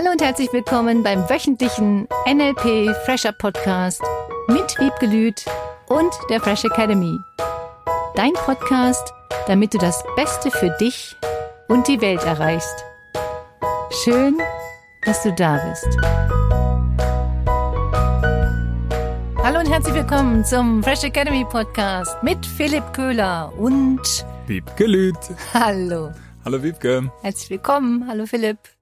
Hallo und herzlich willkommen beim wöchentlichen NLP Fresher Podcast mit Wiebke Lüth und der Fresh Academy. Dein Podcast, damit du das Beste für dich und die Welt erreichst. Schön, dass du da bist. Hallo und herzlich willkommen zum Fresh Academy Podcast mit Philipp Köhler und Wiebke Lüth. Hallo. Hallo Wiebke. Herzlich willkommen. Hallo Philipp.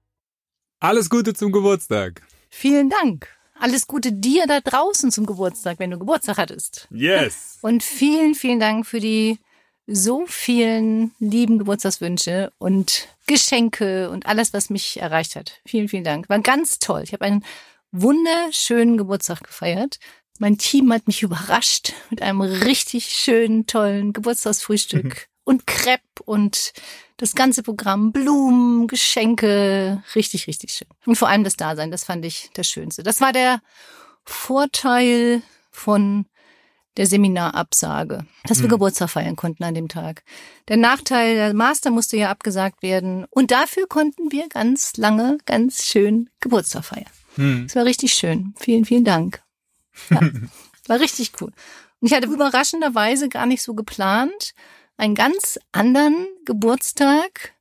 Alles Gute zum Geburtstag. Vielen Dank. Alles Gute dir da draußen zum Geburtstag, wenn du Geburtstag hattest. Yes. Und vielen, vielen Dank für die so vielen lieben Geburtstagswünsche und Geschenke und alles, was mich erreicht hat. Vielen, vielen Dank. War ganz toll. Ich habe einen wunderschönen Geburtstag gefeiert. Mein Team hat mich überrascht mit einem richtig schönen, tollen Geburtstagsfrühstück und Crepe und das ganze Programm, Blumen, Geschenke, richtig, richtig schön. Und vor allem das Dasein, das fand ich das Schönste. Das war der Vorteil von der Seminarabsage, dass wir Mhm. Geburtstag feiern konnten an dem Tag. Der Nachteil, der Master musste ja abgesagt werden und dafür konnten wir ganz lange, ganz schön Geburtstag feiern. Es war richtig schön. Vielen, vielen Dank. Ja, war richtig cool. Und ich hatte überraschenderweise gar nicht so geplant einen ganz anderen Geburtstag,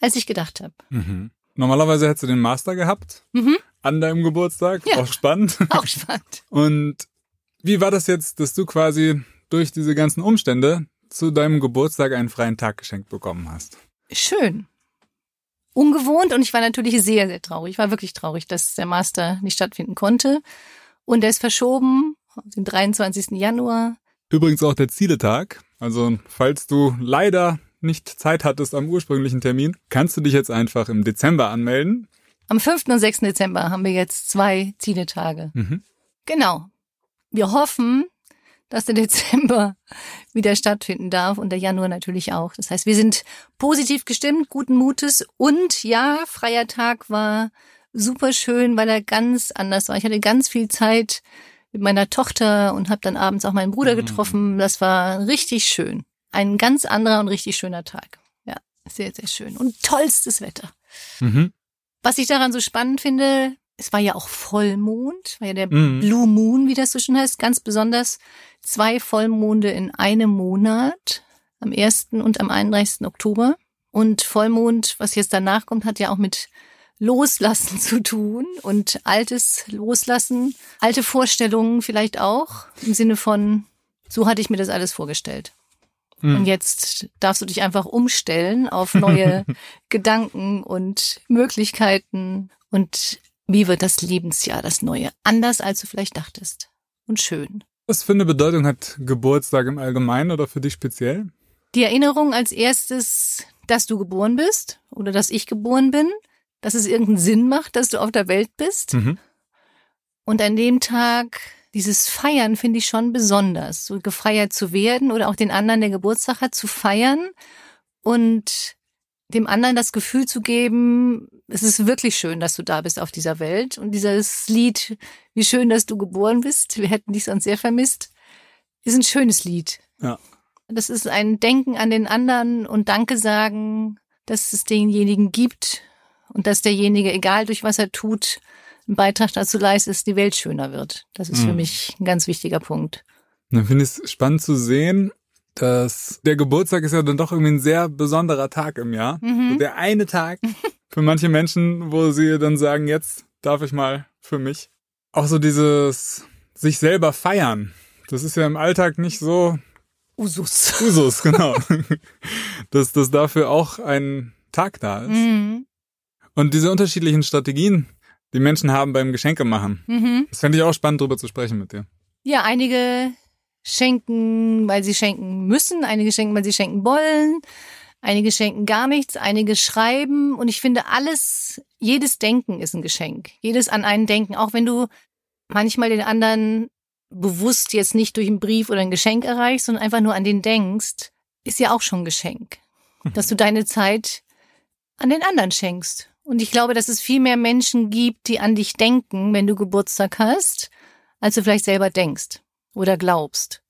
als ich gedacht habe. Mhm. Normalerweise hättest du den Master gehabt Mhm. an deinem Geburtstag. Ja. Auch spannend. Auch spannend. Und wie war das jetzt, dass du quasi durch diese ganzen Umstände zu deinem Geburtstag einen freien Tag geschenkt bekommen hast? Schön. Ungewohnt und ich war natürlich sehr, sehr traurig. Ich war wirklich traurig, dass der Master nicht stattfinden konnte. Und er ist verschoben auf den 23. Januar. Übrigens auch der Zieletag. Also falls du leider nicht Zeit hattest am ursprünglichen Termin, kannst du dich jetzt einfach im Dezember anmelden. Am 5. und 6. Dezember haben wir jetzt zwei Zieletage. Mhm. Genau. Wir hoffen, dass der Dezember wieder stattfinden darf und der Januar natürlich auch. Das heißt, wir sind positiv gestimmt, guten Mutes und ja, freier Tag war super schön, weil er ganz anders war. Ich hatte ganz viel Zeit mit meiner Tochter und habe dann abends auch meinen Bruder Mhm. getroffen. Das war richtig schön. Ein ganz anderer und richtig schöner Tag. Ja, sehr, sehr schön. Und tollstes Wetter. Mhm. Was ich daran so spannend finde, es war ja auch Vollmond, war ja der Mhm. Blue Moon, wie das so schön heißt, ganz besonders zwei Vollmonde in einem Monat, am 1. und am 31. Oktober. Und Vollmond, was jetzt danach kommt, hat ja auch mit Loslassen zu tun und altes Loslassen, alte Vorstellungen vielleicht auch, im Sinne von, so hatte ich mir das alles vorgestellt. Mhm. Und jetzt darfst du dich einfach umstellen auf neue Gedanken und Möglichkeiten. Und wie wird das Lebensjahr, das neue? Anders, als du vielleicht dachtest. Und schön. Was für eine Bedeutung hat Geburtstag im Allgemeinen oder für dich speziell? Die Erinnerung als erstes, dass du geboren bist oder dass ich geboren bin, dass es irgendeinen Sinn macht, dass du auf der Welt bist. Mhm. Und an dem Tag dieses Feiern finde ich schon besonders, so gefeiert zu werden oder auch den anderen, der Geburtstag hat, zu feiern und dem anderen das Gefühl zu geben, es ist wirklich schön, dass du da bist auf dieser Welt. Und dieses Lied, wie schön, dass du geboren bist, wir hätten dich sonst sehr vermisst, ist ein schönes Lied. Ja. Das ist ein Denken an den anderen und Danke sagen, dass es denjenigen gibt und dass derjenige, egal durch was er tut, einen Beitrag dazu leistet, dass die Welt schöner wird. Das ist für Mhm. mich ein ganz wichtiger Punkt. Dann finde ich es spannend zu sehen, dass der Geburtstag ist ja dann doch irgendwie ein sehr besonderer Tag im Jahr. Mhm. So der eine Tag für manche Menschen, wo sie dann sagen, jetzt darf ich mal für mich. Auch so dieses sich selber feiern. Das ist ja im Alltag nicht so Usus. Usus, genau. dass, dass dafür auch ein Tag da ist. Mhm. Und diese unterschiedlichen Strategien, die Menschen haben beim Geschenke machen. Mhm. Das fände ich auch spannend, drüber zu sprechen mit dir. Ja, einige schenken, weil sie schenken müssen, einige schenken, weil sie schenken wollen, einige schenken gar nichts, einige schreiben. Und ich finde alles, jedes Denken ist ein Geschenk. Jedes an einen Denken, auch wenn du manchmal den anderen bewusst jetzt nicht durch einen Brief oder ein Geschenk erreichst, sondern einfach nur an den denkst, ist ja auch schon ein Geschenk. Dass du deine Zeit an den anderen schenkst. Und ich glaube, dass es viel mehr Menschen gibt, die an dich denken, wenn du Geburtstag hast, als du vielleicht selber denkst oder glaubst.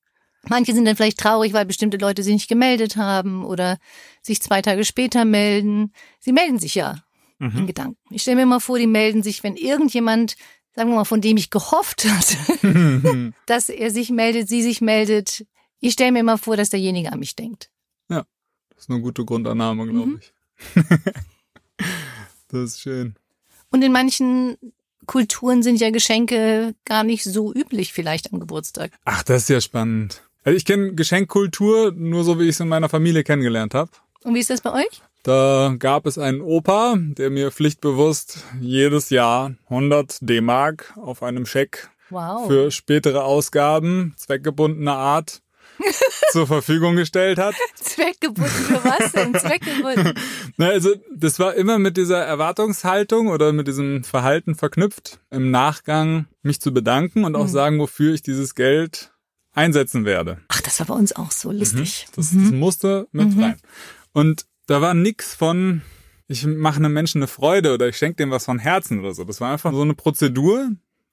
Manche sind dann vielleicht traurig, weil bestimmte Leute sich nicht gemeldet haben oder sich zwei Tage später melden. Sie melden sich ja. in Gedanken. Ich stelle mir mal vor, die melden sich, wenn irgendjemand, sagen wir mal, von dem ich gehofft hatte, dass er sich meldet, sie sich meldet. Ich stelle mir mal vor, dass derjenige an mich denkt. Das ist eine gute Grundannahme, glaube Mhm. ich. das ist schön. Und in manchen Kulturen sind ja Geschenke gar nicht so üblich, vielleicht am Geburtstag. Ach, das ist ja spannend. Also ich kenne Geschenkkultur nur so, wie ich es in meiner Familie kennengelernt habe. Und wie ist das bei euch? Da gab es einen Opa, der mir pflichtbewusst jedes Jahr 100 D-Mark auf einem Scheck Wow. für spätere Ausgaben zweckgebundener Art zur Verfügung gestellt hat. Zweckgebunden für was denn? Zweckgebunden. Na, also das war immer mit dieser Erwartungshaltung oder mit diesem Verhalten verknüpft, im Nachgang mich zu bedanken und auch Mhm. sagen, wofür ich dieses Geld einsetzen werde. Ach, das war bei uns auch so lustig. Das, das musste mit rein. Und da war nix von, ich mache einem Menschen eine Freude oder ich schenke dem was von Herzen oder so. Das war einfach so eine Prozedur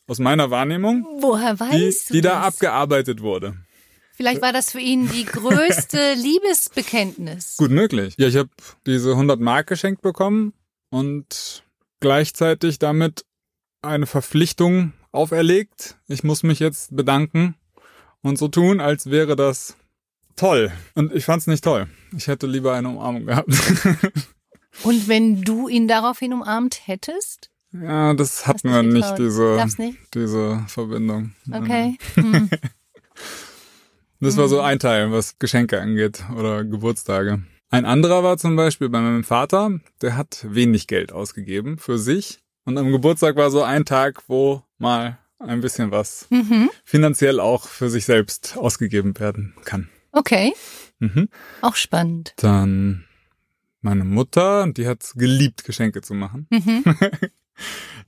aus meiner Wahrnehmung, Woher die, weißt du die da das? abgearbeitet wurde. Vielleicht war das für ihn die größte Liebesbekenntnis. Gut möglich. Ja, ich habe diese 100 Mark geschenkt bekommen und gleichzeitig damit eine Verpflichtung auferlegt. Ich muss mich jetzt bedanken und so tun, als wäre das toll. Und ich fand's nicht toll. Ich hätte lieber eine Umarmung gehabt. Und wenn du ihn daraufhin umarmt hättest? ja, das hatten wir nicht, getraut. diese, nicht? diese Verbindung. Okay. Hm. Das war so ein Teil, was Geschenke angeht oder Geburtstage. Ein anderer war zum Beispiel bei meinem Vater, der hat wenig Geld ausgegeben für sich. Und am Geburtstag war so ein Tag, wo mal ein bisschen was Mhm. finanziell auch für sich selbst ausgegeben werden kann. Okay. Mhm. Auch spannend. Dann meine Mutter, die hat geliebt, Geschenke zu machen. Mhm.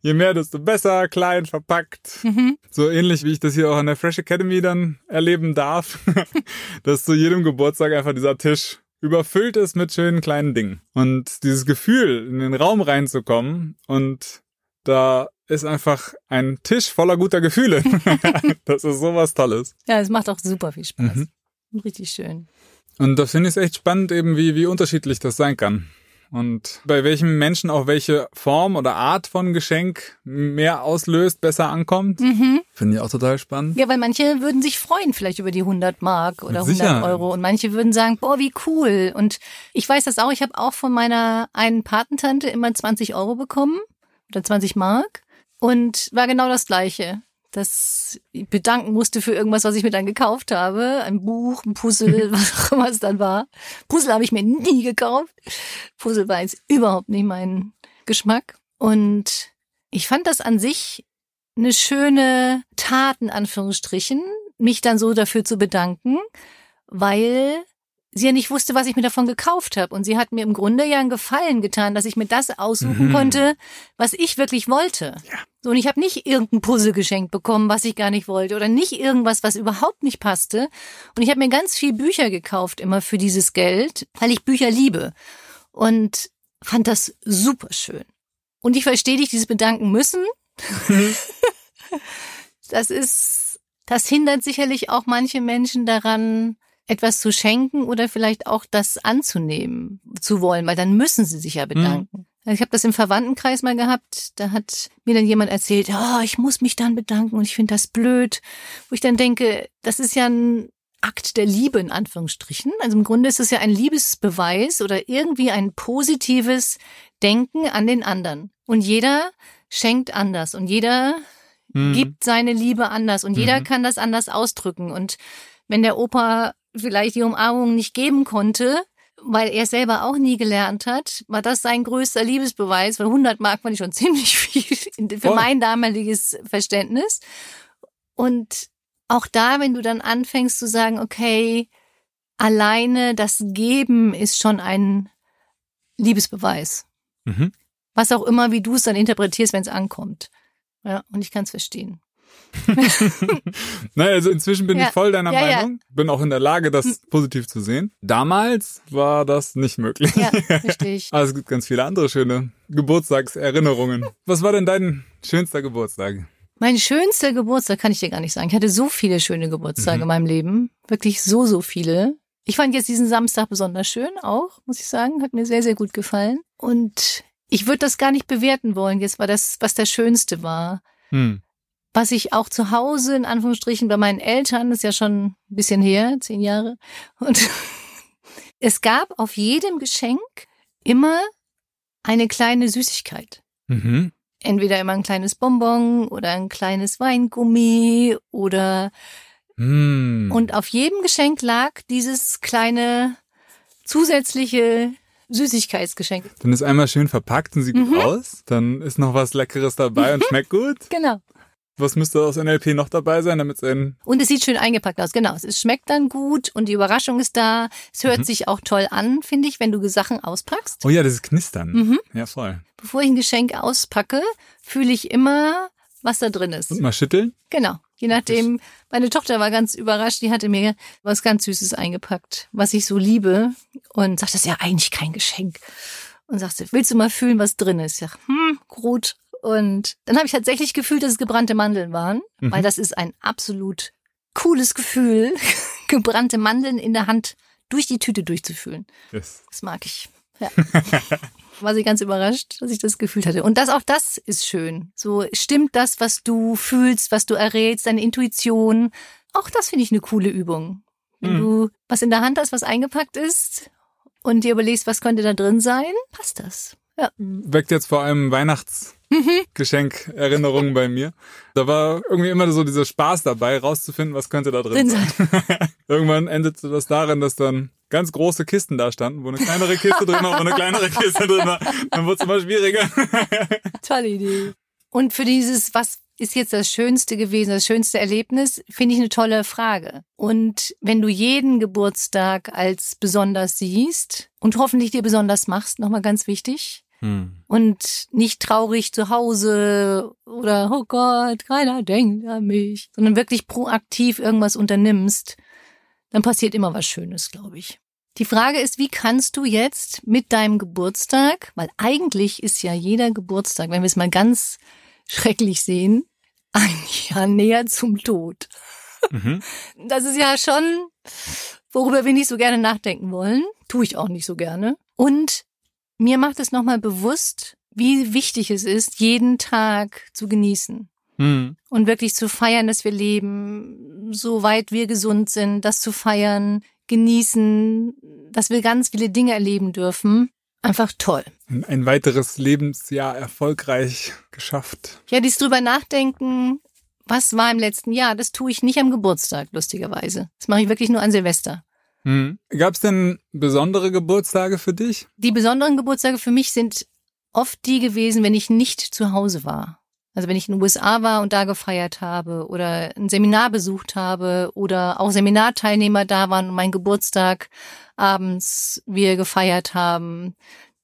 Je mehr, desto besser, klein, verpackt. Mhm. So ähnlich wie ich das hier auch an der Fresh Academy dann erleben darf, dass zu jedem Geburtstag einfach dieser Tisch überfüllt ist mit schönen kleinen Dingen. Und dieses Gefühl, in den Raum reinzukommen und da ist einfach ein Tisch voller guter Gefühle. das ist sowas Tolles. Ja, es macht auch super viel Spaß. Mhm. Richtig schön. Und da finde ich es echt spannend, eben wie, wie unterschiedlich das sein kann. Und bei welchem Menschen auch welche Form oder Art von Geschenk mehr auslöst, besser ankommt. Mhm. Finde ich auch total spannend. Ja, weil manche würden sich freuen vielleicht über die 100 Mark oder Mit 100 Sicherheit. Euro und manche würden sagen, boah, wie cool. Und ich weiß das auch, ich habe auch von meiner einen Patentante immer 20 Euro bekommen oder 20 Mark und war genau das Gleiche. Ich bedanken musste für irgendwas, was ich mir dann gekauft habe. Ein Buch, ein Puzzle, was auch immer es dann war. Puzzle habe ich mir nie gekauft. Puzzle war jetzt überhaupt nicht mein Geschmack. Und ich fand das an sich eine schöne Tat, in Anführungsstrichen, mich dann so dafür zu bedanken, weil sie ja nicht wusste, was ich mir davon gekauft habe. Und sie hat mir im Grunde ja einen Gefallen getan, dass ich mir das aussuchen Mhm. konnte, was ich wirklich wollte. Ja. So, und ich habe nicht irgendein Puzzle geschenkt bekommen, was ich gar nicht wollte, oder nicht irgendwas, was überhaupt nicht passte. Und ich habe mir ganz viel Bücher gekauft, immer für dieses Geld, weil ich Bücher liebe. Und fand das super schön. Und ich verstehe dich, dieses Bedanken müssen. das ist, das hindert sicherlich auch manche Menschen daran, etwas zu schenken oder vielleicht auch das anzunehmen zu wollen, weil dann müssen sie sich ja bedanken. Also Ich habe das im Verwandtenkreis mal gehabt, da hat mir dann jemand erzählt, oh, ich muss mich dann bedanken und ich finde das blöd, wo ich dann denke, das ist ja ein Akt der Liebe in Anführungsstrichen. Also im Grunde ist es ja ein Liebesbeweis oder irgendwie ein positives Denken an den anderen. Und jeder schenkt anders und jeder Hm. gibt seine Liebe anders und jeder Mhm. kann das anders ausdrücken. Und wenn der Opa vielleicht die Umarmung nicht geben konnte, weil er selber auch nie gelernt hat, war das sein größter Liebesbeweis, weil 100 Mark fand ich schon ziemlich viel für mein damaliges Verständnis. Und auch da, wenn du dann anfängst zu sagen, okay, alleine das Geben ist schon ein Liebesbeweis. Mhm. Was auch immer, wie du es dann interpretierst, wenn es ankommt. Ja, und ich kann es verstehen. Naja, also inzwischen bin Ja. ich voll deiner Ja. Meinung. Bin auch in der Lage, das positiv zu sehen. Damals war das nicht möglich. Ja, richtig. Aber es gibt ganz viele andere schöne Geburtstagserinnerungen. Was war denn dein schönster Geburtstag? Mein schönster Geburtstag kann ich dir gar nicht sagen. Ich hatte so viele schöne Geburtstage Mhm. in meinem Leben. Wirklich so, so viele. Ich fand jetzt diesen Samstag besonders schön auch, muss ich sagen. Hat mir sehr, sehr gut gefallen. Und ich würde das gar nicht bewerten wollen. Jetzt war das, was das Schönste war. Hm. Was ich auch zu Hause, in Anführungsstrichen, bei meinen Eltern, das ist ja schon ein bisschen her, zehn Jahre. Und es gab auf jedem Geschenk immer eine kleine Süßigkeit. Mhm. Entweder immer ein kleines Bonbon oder ein kleines Weingummi oder Hm. und auf jedem Geschenk lag dieses kleine zusätzliche Süßigkeitsgeschenk. Dann ist einmal schön verpackt und sieht Mhm. gut aus. Dann ist noch was Leckeres dabei und schmeckt gut. Genau. Was müsste aus NLP noch dabei sein, damit es ein Und es sieht schön eingepackt aus. Genau. Es schmeckt dann gut und die Überraschung ist da. Es hört sich auch toll an, finde ich, wenn du Sachen auspackst. Oh ja, das ist Knistern. Mhm. Ja, voll. Bevor ich ein Geschenk auspacke, fühle ich immer, was da drin ist. Und mal schütteln. Genau. Je nachdem, meine Tochter war ganz überrascht, die hatte mir was ganz Süßes eingepackt, was ich so liebe. Und sagt, das ist ja eigentlich kein Geschenk. Und sagte, willst du mal fühlen, was drin ist? Ich sag, hm, gut. Und dann habe ich tatsächlich gefühlt, dass es gebrannte Mandeln waren, Mhm. weil das ist ein absolut cooles Gefühl, gebrannte Mandeln in der Hand durch die Tüte durchzufühlen. Yes. Das mag ich. Ja. War sie ganz überrascht, dass ich das gefühlt hatte. Und das auch das ist schön. So stimmt das, was du fühlst, was du errätst, deine Intuition. Auch das finde ich eine coole Übung. Wenn Mhm. du was in der Hand hast, was eingepackt ist und dir überlegst, was könnte da drin sein, passt das. Ja. Weckt jetzt vor allem Weihnachtsgeschenk-Erinnerungen bei mir. Da war irgendwie immer so dieser Spaß dabei, rauszufinden, was könnte da drin Drin sein. Irgendwann endete das darin, dass dann ganz große Kisten da standen, wo eine kleinere Kiste drin war, wo eine kleinere Kiste drin war. Dann wurde es immer schwieriger. Tolle Idee. Und für dieses, was ist jetzt das Schönste gewesen, das schönste Erlebnis, finde ich eine tolle Frage. Und wenn du jeden Geburtstag als besonders siehst und hoffentlich dir besonders machst, nochmal ganz wichtig, Hm. und nicht traurig zu Hause oder, oh Gott, keiner denkt an mich, sondern wirklich proaktiv irgendwas unternimmst, dann passiert immer was Schönes, glaube ich. Die Frage ist, wie kannst du jetzt mit deinem Geburtstag, weil eigentlich ist ja jeder Geburtstag, wenn wir es mal ganz schrecklich sehen, ein Jahr näher zum Tod. Mhm. Das ist ja schon, worüber wir nicht so gerne nachdenken wollen. Tue ich auch nicht so gerne. Und mir macht es nochmal bewusst, wie wichtig es ist, jeden Tag zu genießen Hm. und wirklich zu feiern, dass wir leben, soweit wir gesund sind, das zu feiern, genießen, dass wir ganz viele Dinge erleben dürfen. Einfach toll. Ein- Ein weiteres Lebensjahr erfolgreich geschafft. Ja, dies drüber nachdenken, was war im letzten Jahr, das tue ich nicht am Geburtstag, lustigerweise. Das mache ich wirklich nur an Silvester. Hm. Gab es denn besondere Geburtstage für dich? Die besonderen Geburtstage für mich sind oft die gewesen, wenn ich nicht zu Hause war. Also wenn ich in den USA war und da gefeiert habe oder ein Seminar besucht habe oder auch Seminarteilnehmer da waren und mein Geburtstag abends wir gefeiert haben.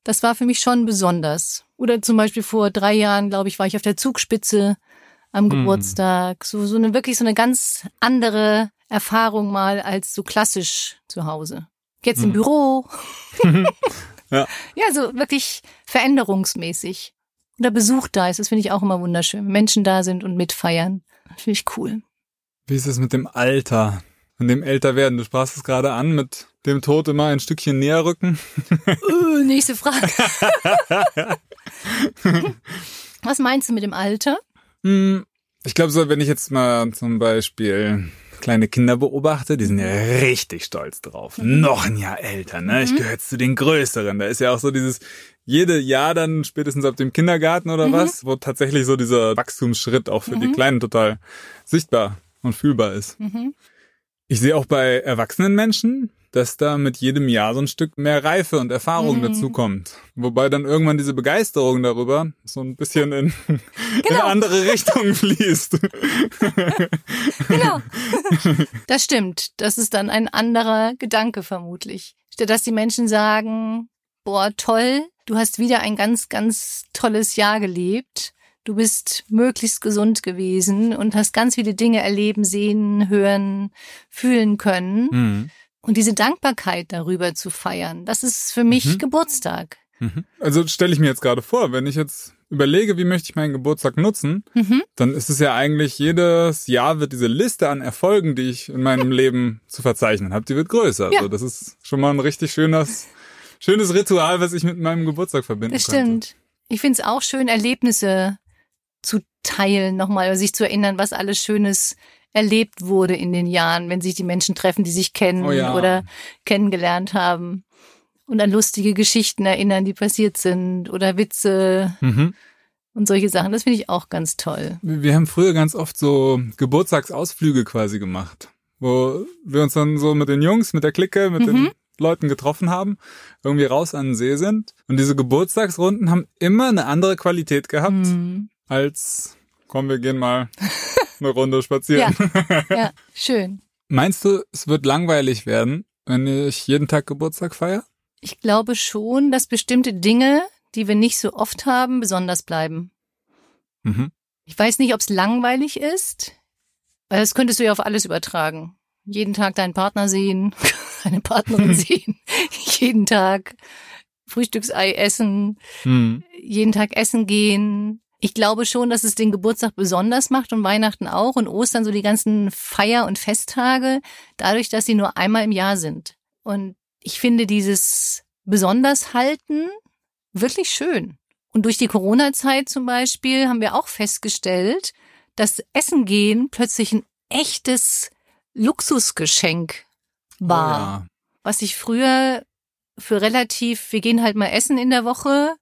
Das war für mich schon besonders. Oder zum Beispiel vor drei Jahren, glaube ich, war ich auf der Zugspitze am Hm. Geburtstag. So, so eine wirklich so eine ganz andere Erfahrung mal als so klassisch zu Hause. Jetzt im Hm. Büro. Ja. Ja, so wirklich veränderungsmäßig. Oder Besuch da ist, das finde ich auch immer wunderschön. Menschen da sind und mitfeiern. Finde ich cool. Wie ist es mit dem Alter und dem Älterwerden? Du sprachst es gerade an, mit dem Tod immer ein Stückchen näher rücken. Äh, nächste Frage. Was meinst du mit dem Alter? Hm, Ich glaube so, wenn ich jetzt mal zum Beispiel kleine Kinder beobachte, die sind ja richtig stolz drauf. Noch ein Jahr älter, ne? Ich gehöre jetzt zu den Größeren. Da ist ja auch so dieses jede Jahr dann spätestens ab dem Kindergarten oder was, wo tatsächlich so dieser Wachstumsschritt auch für die Kleinen total sichtbar und fühlbar ist. Mhm. Ich sehe auch bei erwachsenen Menschen, dass da mit jedem Jahr so ein Stück mehr Reife und Erfahrung Mhm. dazukommt. Wobei dann irgendwann diese Begeisterung darüber so ein bisschen in, in Genau. andere Richtungen fließt. Genau. Das stimmt. Das ist dann ein anderer Gedanke vermutlich. Statt dass die Menschen sagen, boah, toll, du hast wieder ein ganz, ganz tolles Jahr gelebt. Du bist möglichst gesund gewesen und hast ganz viele Dinge erleben, sehen, hören, fühlen können. Mhm. Und diese Dankbarkeit darüber zu feiern, das ist für mich Mhm. Geburtstag. Mhm. Also stelle ich mir jetzt gerade vor, wenn ich jetzt überlege, wie möchte ich meinen Geburtstag nutzen, Mhm. dann ist es ja eigentlich jedes Jahr wird diese Liste an Erfolgen, die ich in meinem Leben zu verzeichnen habe, die wird größer. Ja. Also das ist schon mal ein richtig schönes, schönes Ritual, was ich mit meinem Geburtstag verbinden Das könnte. stimmt. Ich finde es auch schön, Erlebnisse zu teilen, nochmal sich zu erinnern, was alles Schönes erlebt wurde in den Jahren, wenn sich die Menschen treffen, die sich kennen Oh ja. oder kennengelernt haben. Und an lustige Geschichten erinnern, die passiert sind oder Witze Mhm. und solche Sachen. Das finde ich auch ganz toll. Wir haben früher ganz oft so Geburtstagsausflüge quasi gemacht, wo wir uns dann so mit den Jungs, mit der Clique, mit den Leuten getroffen haben, irgendwie raus an den See sind. Und diese Geburtstagsrunden haben immer eine andere Qualität gehabt Mhm. als, komm, wir gehen mal eine Runde spazieren. Ja, schön. Meinst du, es wird langweilig werden, wenn ich jeden Tag Geburtstag feiere? Ich glaube schon, dass bestimmte Dinge, die wir nicht so oft haben, besonders bleiben. Mhm. Ich weiß nicht, ob es langweilig ist, weil das könntest du ja auf alles übertragen. Jeden Tag deinen Partner sehen, deine Partnerin sehen, jeden Tag Frühstücksei essen, Hm. jeden Tag essen gehen. Ich glaube schon, dass es den Geburtstag besonders macht und Weihnachten auch und Ostern so die ganzen Feier- und Festtage, dadurch, dass sie nur einmal im Jahr sind. Und ich finde dieses besonders halten wirklich schön. Und durch die Corona-Zeit zum Beispiel haben wir auch festgestellt, dass Essen gehen plötzlich ein echtes Luxusgeschenk war Oh ja. was ich früher für relativ, wir gehen halt mal essen in der Woche,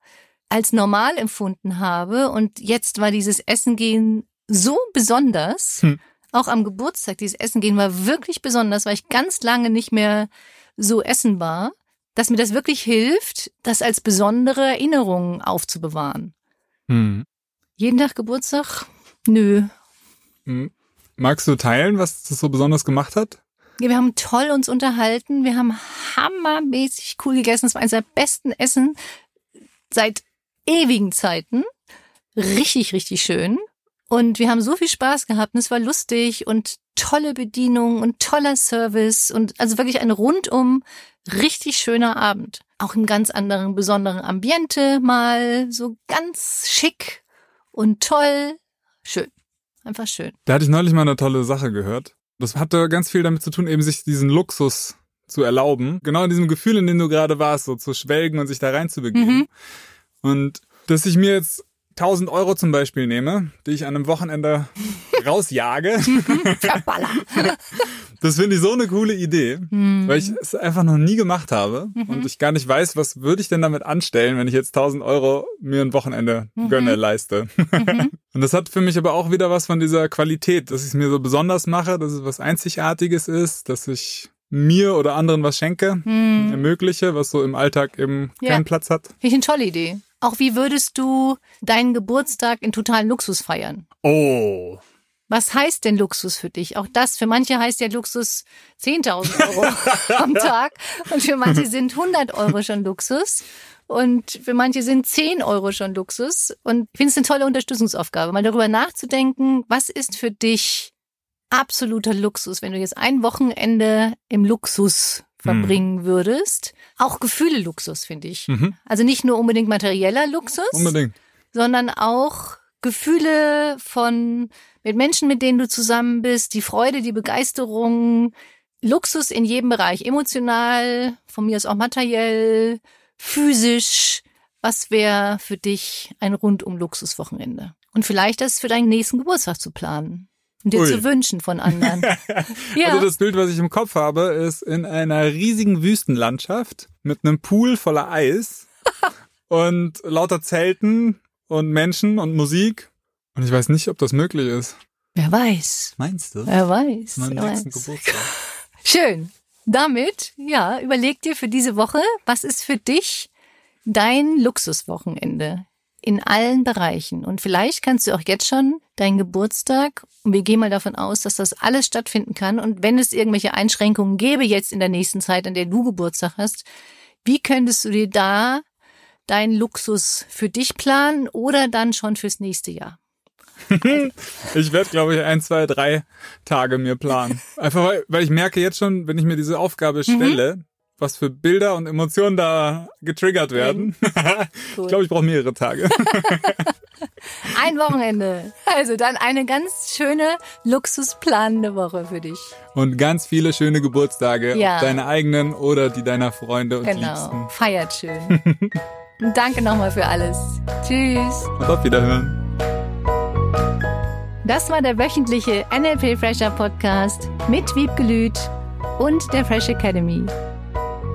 als normal empfunden habe. Und jetzt war dieses Essen gehen so besonders. Hm. Auch am Geburtstag, dieses Essen gehen war wirklich besonders, weil ich ganz lange nicht mehr so essen war, dass mir das wirklich hilft, das als besondere Erinnerung aufzubewahren. Hm. Jeden Tag Geburtstag? Nö. Hm. Magst du teilen, was das so besonders gemacht hat? Ja, wir haben toll uns unterhalten. Wir haben hammermäßig cool gegessen. Es war eines der besten Essen seit ewigen Zeiten. Richtig, richtig schön. Und wir haben so viel Spaß gehabt und es war lustig und tolle Bedienung und toller Service und also wirklich ein rundum richtig schöner Abend. Auch im ganz anderen, besonderen Ambiente mal, so ganz schick und toll. Schön. Einfach schön. Da hatte ich neulich mal eine tolle Sache gehört. Das hatte ganz viel damit zu tun, eben sich diesen Luxus zu erlauben. Genau in diesem Gefühl, in dem du gerade warst, so zu schwelgen und sich da reinzubegeben. Mhm. Und dass ich mir jetzt 1000 Euro zum Beispiel nehme, die ich an einem Wochenende rausjage, Verballer. das finde ich so eine coole Idee, Mhm. weil ich es einfach noch nie gemacht habe und ich gar nicht weiß, was würde ich denn damit anstellen, wenn ich jetzt 1000 Euro mir ein Wochenende gönne, leiste. und das hat für mich aber auch wieder was von dieser Qualität, dass ich es mir so besonders mache, dass es was Einzigartiges ist, dass ich mir oder anderen was schenke, ermögliche, was so im Alltag eben Ja. keinen Platz hat. Finde ich eine tolle Idee. Auch wie würdest du deinen Geburtstag in totalen Luxus feiern? Oh. Was heißt denn Luxus für dich? Auch das, für manche heißt ja Luxus 10.000 Euro am Tag und für manche sind 100 Euro schon Luxus und für manche sind 10 Euro schon Luxus. Und ich finde es eine tolle Unterstützungsaufgabe, mal darüber nachzudenken, was ist für dich absoluter Luxus, wenn du jetzt ein Wochenende im Luxus verbringen würdest. Auch Gefühle Luxus, finde ich. Mhm. Also nicht nur unbedingt materieller Luxus, Unbedingt. sondern auch Gefühle von mit Menschen, mit denen du zusammen bist, die Freude, die Begeisterung, Luxus in jedem Bereich, emotional, von mir aus auch materiell, physisch. Was wäre für dich ein rundum Luxuswochenende? Und vielleicht das für deinen nächsten Geburtstag zu planen dir Ui. zu wünschen von anderen. ja, Also das Bild, was ich im Kopf habe, ist in einer riesigen Wüstenlandschaft mit einem Pool voller Eis und lauter Zelten und Menschen und Musik. Und ich weiß nicht, ob das möglich ist. wer weiß, Meinst du? wer weiß. Meinen wer nächsten weiß. Geburtstag. Schön. Damit, ja, überleg dir für diese Woche, was ist für dich dein Luxuswochenende in allen Bereichen? Und vielleicht kannst du auch jetzt schon deinen Geburtstag, und wir gehen mal davon aus, dass das alles stattfinden kann. Und wenn es irgendwelche Einschränkungen gäbe jetzt in der nächsten Zeit, an der du Geburtstag hast, wie könntest du dir da deinen Luxus für dich planen oder dann schon fürs nächste Jahr? Ich werde, glaube ich, ein, zwei, drei Tage mir planen. Einfach weil, weil ich merke jetzt schon, wenn ich mir diese Aufgabe stelle, was für Bilder und Emotionen da getriggert werden. Cool. Ich glaube, ich brauche mehrere Tage. Ein Wochenende. Also dann eine ganz schöne, luxusplanende Woche für dich. Und ganz viele schöne Geburtstage, Ja. deine eigenen oder die deiner Freunde und Genau. Liebsten. Feiert schön. Danke nochmal für alles. Tschüss. Und auf Wiederhören. Das war der wöchentliche NLP Fresher Podcast mit Wiebgelüt und der Fresh Academy.